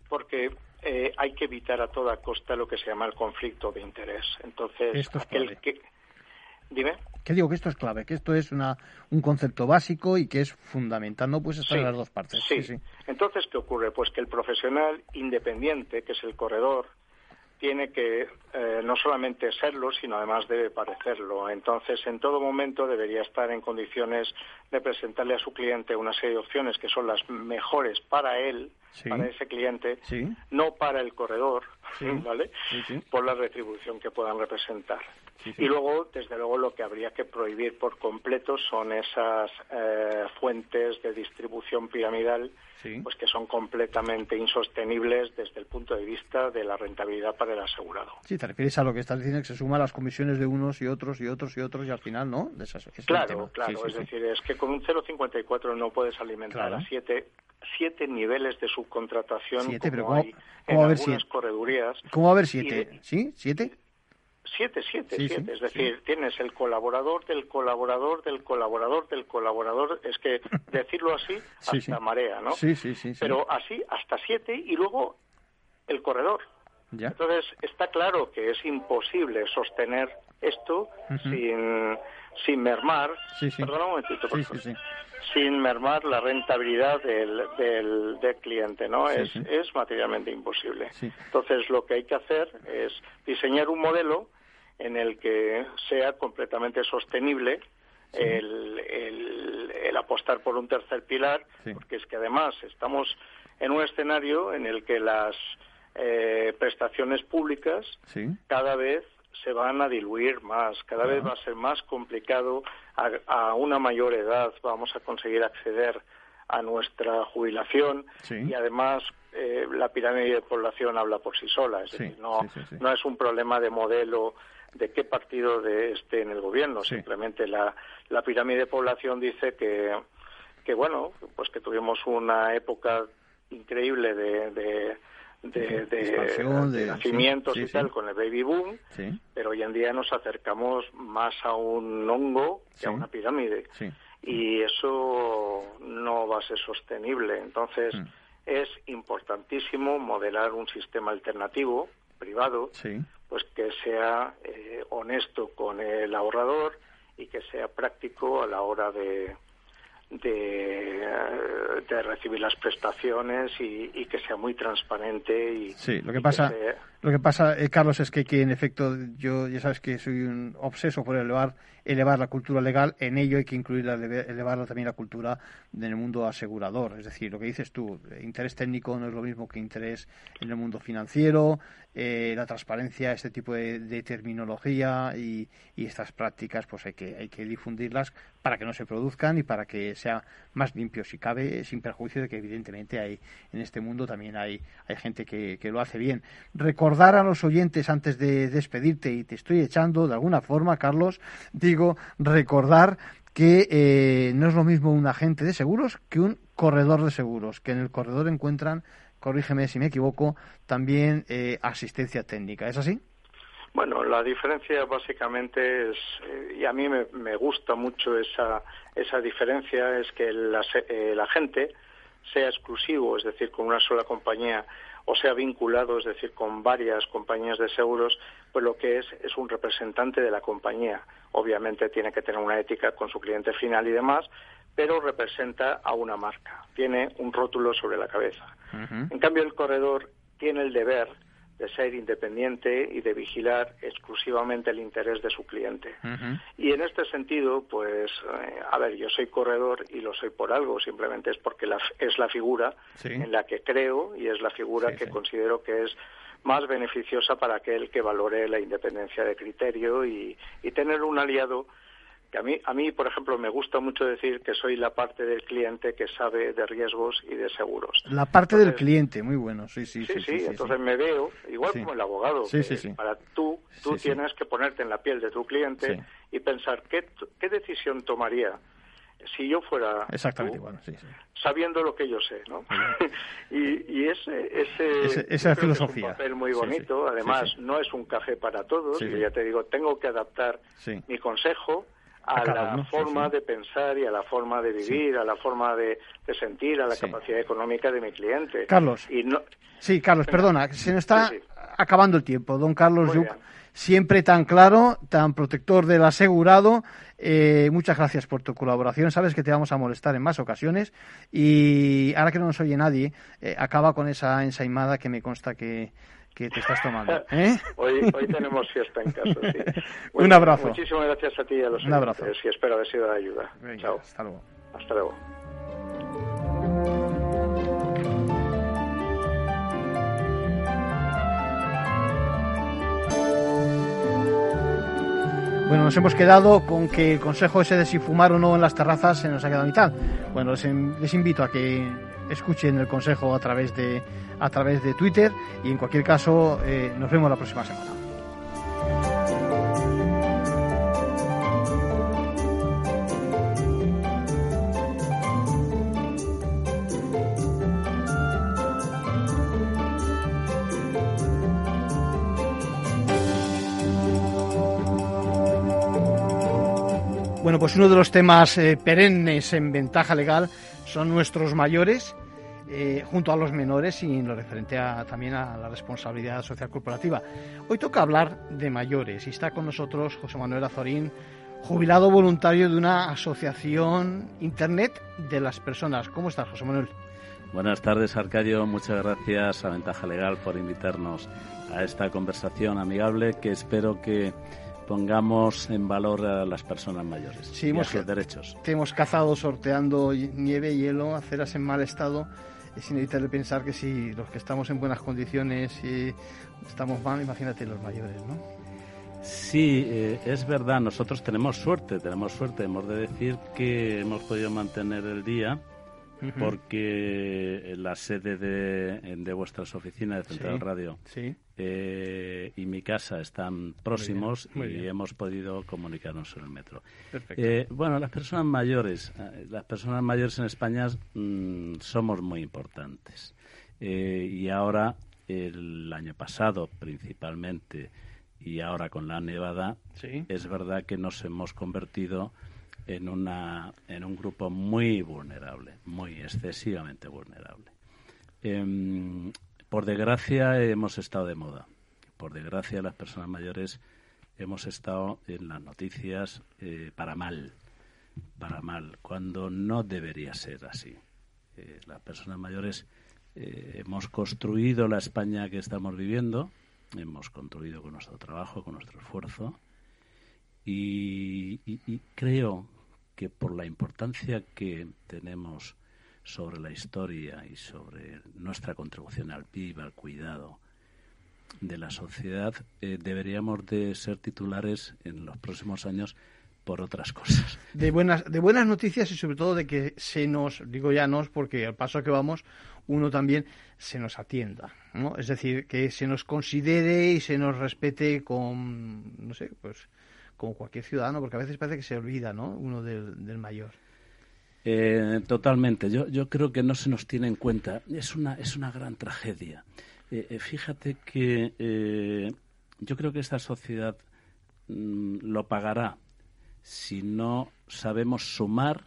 porque eh, hay que evitar a toda costa lo que se llama el conflicto de interés. Entonces, aquel que. Dime. Que digo que esto es clave, que esto es una, un concepto básico y que es fundamental, no puedes estar en las dos partes. sí. sí. Entonces, ¿qué ocurre? Pues que el profesional independiente, que es el corredor, tiene que eh, no solamente serlo, sino además debe parecerlo. Entonces, en todo momento debería estar en condiciones de presentarle a su cliente una serie de opciones que son las mejores para él, para ese cliente, no para el corredor, ¿vale? Por la retribución que puedan representar. Y luego, desde luego, lo que habría que prohibir por completo son esas eh, fuentes de distribución piramidal pues que son completamente insostenibles desde el punto de vista de la rentabilidad para el asegurado. Sí, te refieres a lo que estás diciendo, que se suman las comisiones de unos y otros y otros y otros y al final, ¿no? claro, claro. es decir, es que con un 0,54 no puedes alimentar a siete, siete niveles de subcontratación siete, como pero hay en algunas corredurías. ¿Cómo va a haber siete? ¿Sí? ¿Siete? Siete, siete, siete. es decir, tienes el colaborador del colaborador del colaborador del colaborador. Es que decirlo así hasta marea, ¿no? Sí, sí, sí. Pero así hasta siete y luego el corredor. Entonces está claro que es imposible sostener esto sin, sin mermar. Perdona un momentito, por favor. Sin mermar la rentabilidad del, del, del cliente, ¿no? es, es materialmente imposible. Entonces lo que hay que hacer es diseñar un modelo en el que sea completamente sostenible el, el, apostar por un tercer pilar, porque es que además estamos en un escenario en el que las eh, prestaciones públicas cada vez se van a diluir más, cada vez va a ser más complicado a, una mayor edad vamos a conseguir acceder a nuestra jubilación y además eh, la pirámide de población habla por sí sola, es decir, no, no es un problema de modelo de qué partido de esté en el gobierno. Simplemente la, la pirámide de población dice que, que, bueno, pues que tuvimos una época increíble de, de de, nacimientos y tal con el baby boom, pero hoy en día nos acercamos más a un hongo que a una pirámide. Y eso no va a ser sostenible. Entonces, mm. es importantísimo modelar un sistema alternativo, privado, pues que sea eh, honesto con el ahorrador y que sea práctico a la hora de, de, de recibir las prestaciones y, y, que sea muy transparente y sí lo que pasa lo que pasa eh, Carlos es que, que en efecto yo ya sabes que soy un obseso por elevar elevar la cultura legal. En ello hay que incluir elevar también la cultura en el mundo asegurador. Es decir lo que dices tú interés técnico no es lo mismo que interés en el mundo financiero eh, la transparencia este tipo de, terminología y, y, estas prácticas pues hay que hay que difundirlas para que no se produzcan y para que sea más limpio si cabe, sin perjuicio de que evidentemente hay en este mundo también hay, hay gente que, que lo hace bien. Recordar a los oyentes antes de despedirte, y te estoy echando de alguna forma, Carlos, digo, recordar que eh, no es lo mismo un agente de seguros que un corredor de seguros, que en el corredor encuentran, corrígeme si me equivoco, también eh, asistencia técnica. ¿Es así? Bueno, la diferencia básicamente es, eh, y a mí me, gusta mucho esa, esa diferencia, es que el, el agente sea exclusivo, es decir, con una sola compañía, o sea vinculado, es decir, con varias compañías de seguros, pues lo que es es un representante de la compañía. Obviamente tiene que tener una ética con su cliente final y demás, pero representa a una marca, tiene un rótulo sobre la cabeza. En cambio, el corredor tiene el deber de ser independiente y de vigilar exclusivamente el interés de su cliente. Y en este sentido, pues, eh, a ver, yo soy corredor y lo soy por algo, simplemente es porque es la figura en la que creo y es la figura que considero que es más beneficiosa para aquel que valore la independencia de criterio y tener un aliado que a mí, a mí, por ejemplo, me gusta mucho decir que soy la parte del cliente que sabe de riesgos y de seguros. La parte del cliente, muy bueno, sí, sí. Sí, sí, entonces me veo, igual como el abogado, que para tú, tú tienes que ponerte en la piel de tu cliente y pensar qué, qué decisión tomaría si yo fuera exactamente igual, sabiendo lo que yo sé, ¿no? y, y ese, ese, esa filosofía. es un papel muy bonito. Además, no es un café para todos. Yo ya te digo, tengo que adaptar mi consejo a, la forma de pensar y a la forma de vivir, a la forma de, sentir, a la capacidad económica de mi cliente. Carlos. Sí, Carlos, perdona, se nos está acabando el tiempo. Don Carlos Yuc, siempre tan claro, tan protector del asegurado. Eh, muchas gracias por tu colaboración. Sabes que te vamos a molestar en más ocasiones. Y ahora que no nos oye nadie, eh, acaba con esa ensaimada que me consta que, que te estás tomando. ¿eh? hoy, hoy tenemos fiesta en casa, sí. Un abrazo. Muchísimas gracias a ti y a los Un abrazo. y espero haber sido de ayuda. Chao. Hasta luego. Hasta luego. Bueno, nos hemos quedado con que el consejo ese de si fumar o no en las terrazas se nos ha quedado a mitad. Bueno, les invito a que escuchen el consejo a través de, a través de Twitter y en cualquier caso eh, nos vemos la próxima semana. Bueno, pues uno de los temas eh, perennes en ventaja legal son nuestros mayores eh, junto a los menores y en lo referente también a la responsabilidad social corporativa. Hoy toca hablar de mayores y está con nosotros José Manuel Azorín, jubilado voluntario de una asociación Internet de las personas. ¿Cómo estás, José Manuel? Buenas tardes, Arcadio. Muchas gracias a Ventaja Legal por invitarnos a esta conversación amigable que espero que pongamos en valor a las personas mayores sí, y a sus derechos. Te hemos cazado sorteando nieve, hielo, aceras en mal estado es inevitable pensar que si los que estamos en buenas condiciones y estamos mal, imagínate los mayores, ¿no? Sí, eh, es verdad, nosotros tenemos suerte, tenemos suerte, hemos de decir que hemos podido mantener el día porque la sede de, de vuestras oficinas de Central Radio eh, y mi casa están próximos y hemos podido comunicarnos en el metro. Eh, bueno, las personas mayores, eh, las personas mayores en España mm, somos muy importantes. Y ahora el año pasado principalmente y ahora con la nevada es verdad que nos hemos convertido en, una, en un grupo muy vulnerable, muy excesivamente vulnerable. Em, por desgracia hemos estado de moda. Por desgracia las personas mayores hemos estado en las noticias eh, para mal, para mal, cuando no debería ser así. Eh, las personas mayores eh, hemos construido la España que estamos viviendo, hemos construido con nuestro trabajo, con nuestro esfuerzo, y, creo que por la importancia que tenemos sobre la historia y sobre nuestra contribución al PIB, al cuidado de la sociedad, eh, deberíamos de ser titulares en los próximos años por otras cosas. De buenas, de buenas noticias y sobre todo de que se nos, digo ya nos, porque al paso que vamos, uno también se nos atienda, ¿no? Es decir, que se nos considere y se nos respete con, no sé, pues como cualquier ciudadano, porque a veces parece que se olvida, ¿no? Uno del, mayor. Eh, totalmente. Yo, yo creo que no se nos tiene en cuenta. Es una, es una gran tragedia. Eh, eh, fíjate que yo creo que esta sociedad mm, lo pagará si no sabemos sumar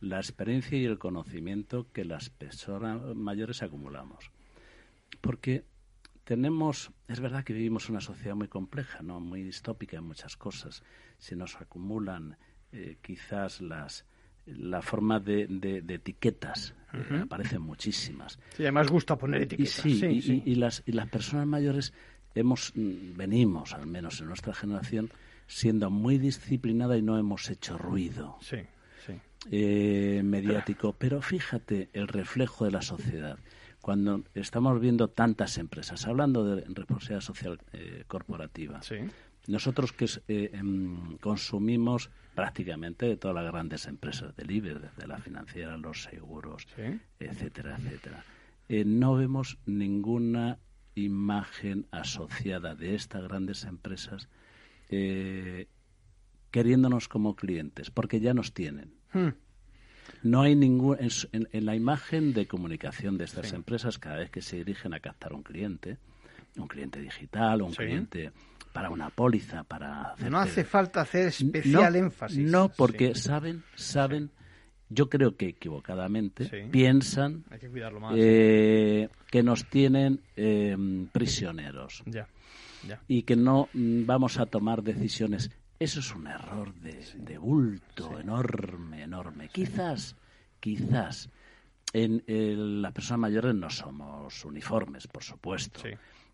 la experiencia y el conocimiento que las personas mayores acumulamos. Porque tenemos, es verdad que vivimos una sociedad muy compleja, no, muy distópica en muchas cosas. Se nos acumulan eh, quizás las la forma de, de, etiquetas eh, aparecen muchísimas. Sí, además gusta poner etiquetas. Y, sí, y, las, y las personas mayores hemos mm, venimos, al menos en nuestra generación, siendo muy disciplinada y no hemos hecho ruido. Sí, sí. Eh, mediático. Pero fíjate el reflejo de la sociedad cuando estamos viendo tantas empresas, hablando de responsabilidad social eh, corporativa, nosotros que eh, em, consumimos prácticamente de todas las grandes empresas del IBE, desde la financiera, los seguros, etcétera, etcétera, eh, no vemos ninguna imagen asociada de estas grandes empresas queriéndonos como clientes, porque ya nos tienen. Hmm. No hay ningún. En, la imagen de comunicación de estas empresas, cada vez que se dirigen a captar un cliente, un cliente digital, un cliente para una póliza, para. no hace falta hacer especial énfasis. No, porque saben, saben. Yo creo que equivocadamente piensan eh, que nos tienen em, prisioneros y que no mm, vamos a tomar decisiones eso es un error de, bulto enorme, enorme. Quizás, quizás en las personas mayores no somos uniformes, por supuesto.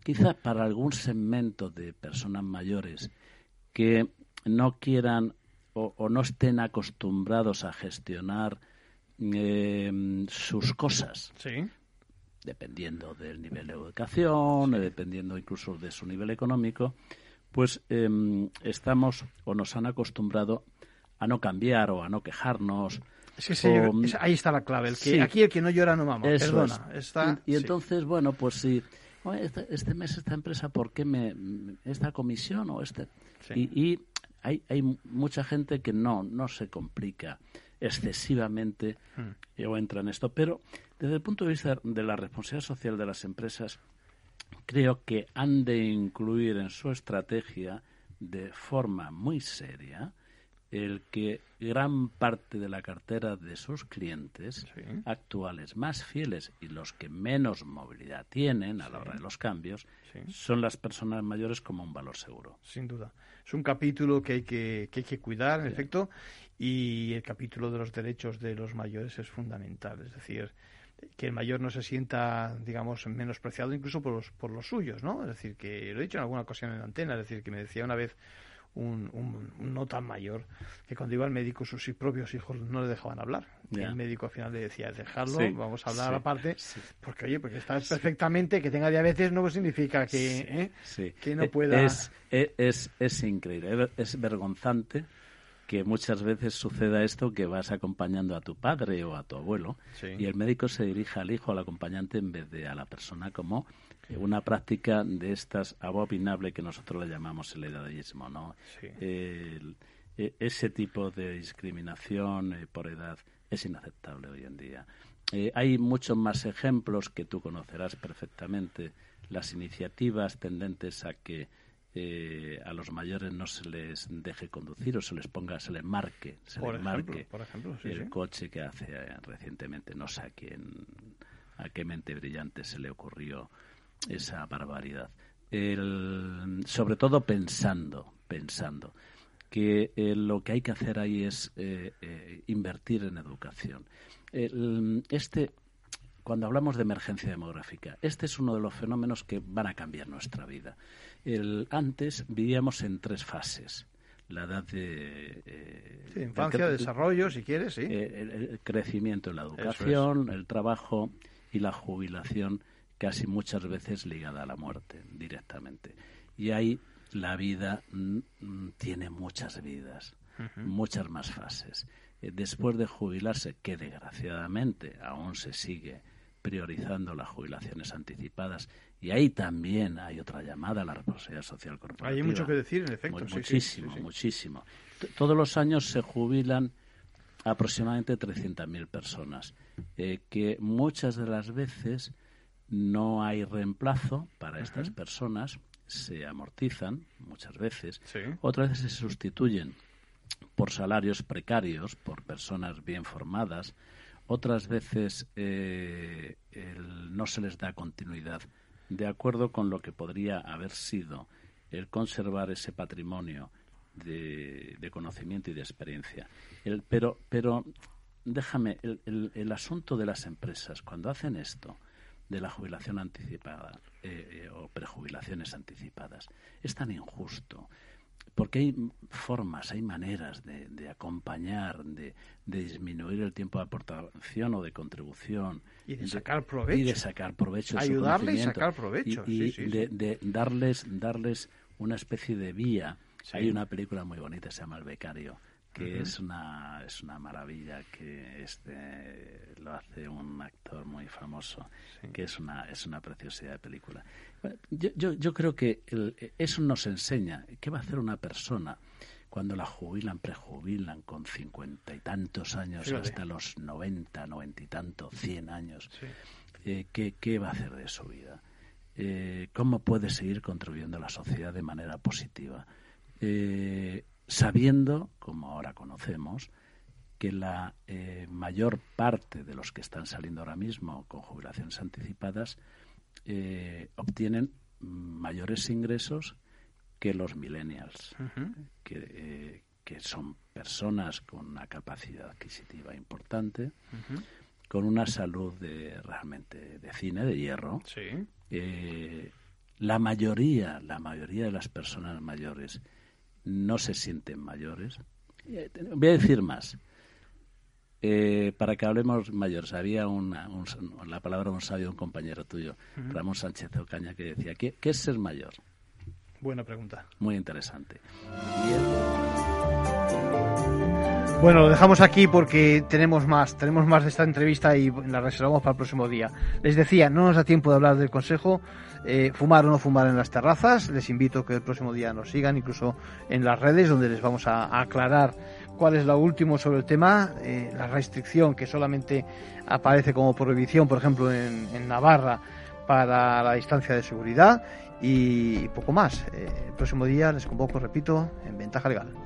Quizás para algún segmento de personas mayores que no quieran o, no estén acostumbrados a gestionar em, sus cosas. Dependiendo del nivel de educación, dependiendo incluso de su nivel económico, pues em, estamos o nos han acostumbrado a no cambiar o a no quejarnos. ahí está la clave. El que, Aquí el que no llora no mama. Perdona. Está, y, entonces, bueno, pues si este, este, mes esta empresa, ¿por qué me esta comisión o este? Y, hay, hay mucha gente que no, no se complica excesivamente hmm. o entra en esto. Pero desde el punto de vista de la responsabilidad social de las empresas, creo que han de incluir en su estrategia de forma muy seria el que gran parte de la cartera de sus clientes actuales más fieles y los que menos movilidad tienen a la hora de los cambios son las personas mayores como un valor seguro. Sin duda. Es un capítulo que hay que, que, hay que cuidar, en efecto, y el capítulo de los derechos de los mayores es fundamental. Es decir, que el mayor no se sienta, digamos, menospreciado incluso por los, por los suyos, ¿no? Es decir, que lo he dicho en alguna ocasión en la antena, es decir, que me decía una vez un, un, no tan mayor que cuando iba al médico sus propios hijos no le dejaban hablar. Y el médico al final le decía, dejarlo, vamos a hablar aparte, porque oye, porque estás perfectamente, que tenga diabetes no significa que, ¿eh? que no pueda... Es, es, es increíble, es vergonzante que muchas veces suceda esto que vas acompañando a tu padre o a tu abuelo y el médico se dirige al hijo, al acompañante, en vez de a la persona como una práctica de estas abominable que nosotros le llamamos el edadismo, ¿no? E, ese tipo de discriminación eh, por edad es inaceptable hoy en día. Eh, hay muchos más ejemplos que tú conocerás perfectamente, las iniciativas tendentes a que eh, a los mayores no se les deje conducir o se les ponga, se les marque, se les marque el coche que hace eh, recientemente. No sé a quién, a qué mente brillante se le ocurrió esa barbaridad. sobre todo pensando, pensando que eh, lo que hay que hacer ahí es invertir en educación. este cuando hablamos de emergencia demográfica, este es uno de los fenómenos que van a cambiar nuestra vida. El, antes vivíamos en tres fases. La edad de... Eh, infancia, desarrollo, si quieres, sí. Eh, el, crecimiento en la educación, el trabajo y la jubilación, casi muchas veces ligada a la muerte directamente. Y ahí la vida tiene muchas vidas, muchas más fases. Eh, después de jubilarse, que desgraciadamente aún se sigue priorizando las jubilaciones anticipadas. Y ahí también hay otra llamada a la responsabilidad social corporativa. Hay mucho que decir, en efecto. muchísimo, muchísimo. Todos los años se jubilan aproximadamente 300.000 personas, eh, que muchas de las veces no hay reemplazo para estas personas, se amortizan muchas veces, otras veces se sustituyen por salarios precarios, por personas bien formadas, otras veces eh, no se les da continuidad de acuerdo con lo que podría haber sido el conservar ese patrimonio de, conocimiento y de experiencia. pero, pero déjame, el, el, asunto de las empresas, cuando hacen esto, de la jubilación anticipada eh, eh, o prejubilaciones anticipadas, es tan injusto porque hay formas, hay maneras de, acompañar, de, disminuir el tiempo de aportación o de contribución. Y de sacar provecho. Y de sacar provecho. Ayudarle y sacar provecho. Y, de, darles, darles una especie de vía. Hay una película muy bonita, se llama El Becario, que es una es una maravilla que este lo hace un actor muy famoso que es una es una preciosidad de película yo, yo, yo creo que eso nos enseña qué va a hacer una persona cuando la jubilan prejubilan con cincuenta y tantos años hasta los noventa noventa y tantos cien años. Eh, ¿qué, qué va a hacer de su vida eh, cómo puede seguir contribuyendo a la sociedad de manera positiva eh, sabiendo, como ahora conocemos, que la mayor parte de los que están saliendo ahora mismo con jubilaciones anticipadas eh, obtienen mayores ingresos que los millennials, que, que, son personas con una capacidad adquisitiva importante, con una salud de, realmente de cine, de hierro. la mayoría, la mayoría de las personas mayores no se sienten mayores. Eh, voy a decir más. Eh, para que hablemos mayores, había una, la palabra un sabio, un compañero tuyo, Ramón Sánchez Ocaña, que decía, ¿qué, ¿qué, es ser mayor? Buena pregunta. Muy interesante. Bueno, lo dejamos aquí porque tenemos más, tenemos más de esta entrevista y la reservamos para el próximo día. Les decía, no nos da tiempo de hablar del Consejo, eh, fumar o no fumar en las terrazas. Les invito a que el próximo día nos sigan, incluso en las redes, donde les vamos a, aclarar cuál es lo último sobre el tema. Eh, la restricción que solamente aparece como prohibición, por ejemplo, en, Navarra para la distancia de seguridad y poco más. Eh, el próximo día les convoco, repito, en Ventaja Legal.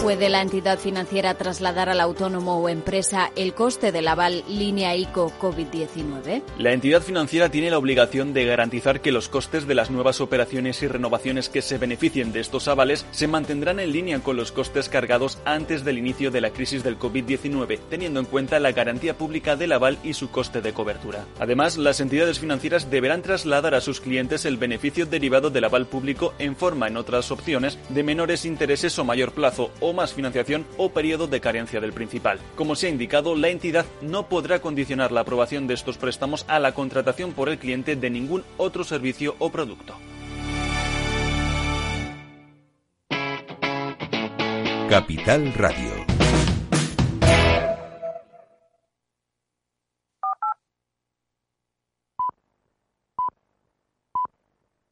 ¿Puede la entidad financiera trasladar al autónomo o empresa el coste del aval línea ICO COVID-19? La entidad financiera tiene la obligación de garantizar que los costes de las nuevas operaciones y renovaciones que se beneficien de estos avales se mantendrán en línea con los costes cargados antes del inicio de la crisis del COVID-19, teniendo en cuenta la garantía pública del aval y su coste de cobertura. Además, las entidades financieras deberán trasladar a sus clientes el beneficio derivado del aval público en forma, en otras opciones, de menores intereses o mayor plazo o más financiación o periodo de carencia del principal. Como se ha indicado, la entidad no podrá condicionar la aprobación de estos préstamos a la contratación por el cliente de ningún otro servicio o producto. Capital Radio.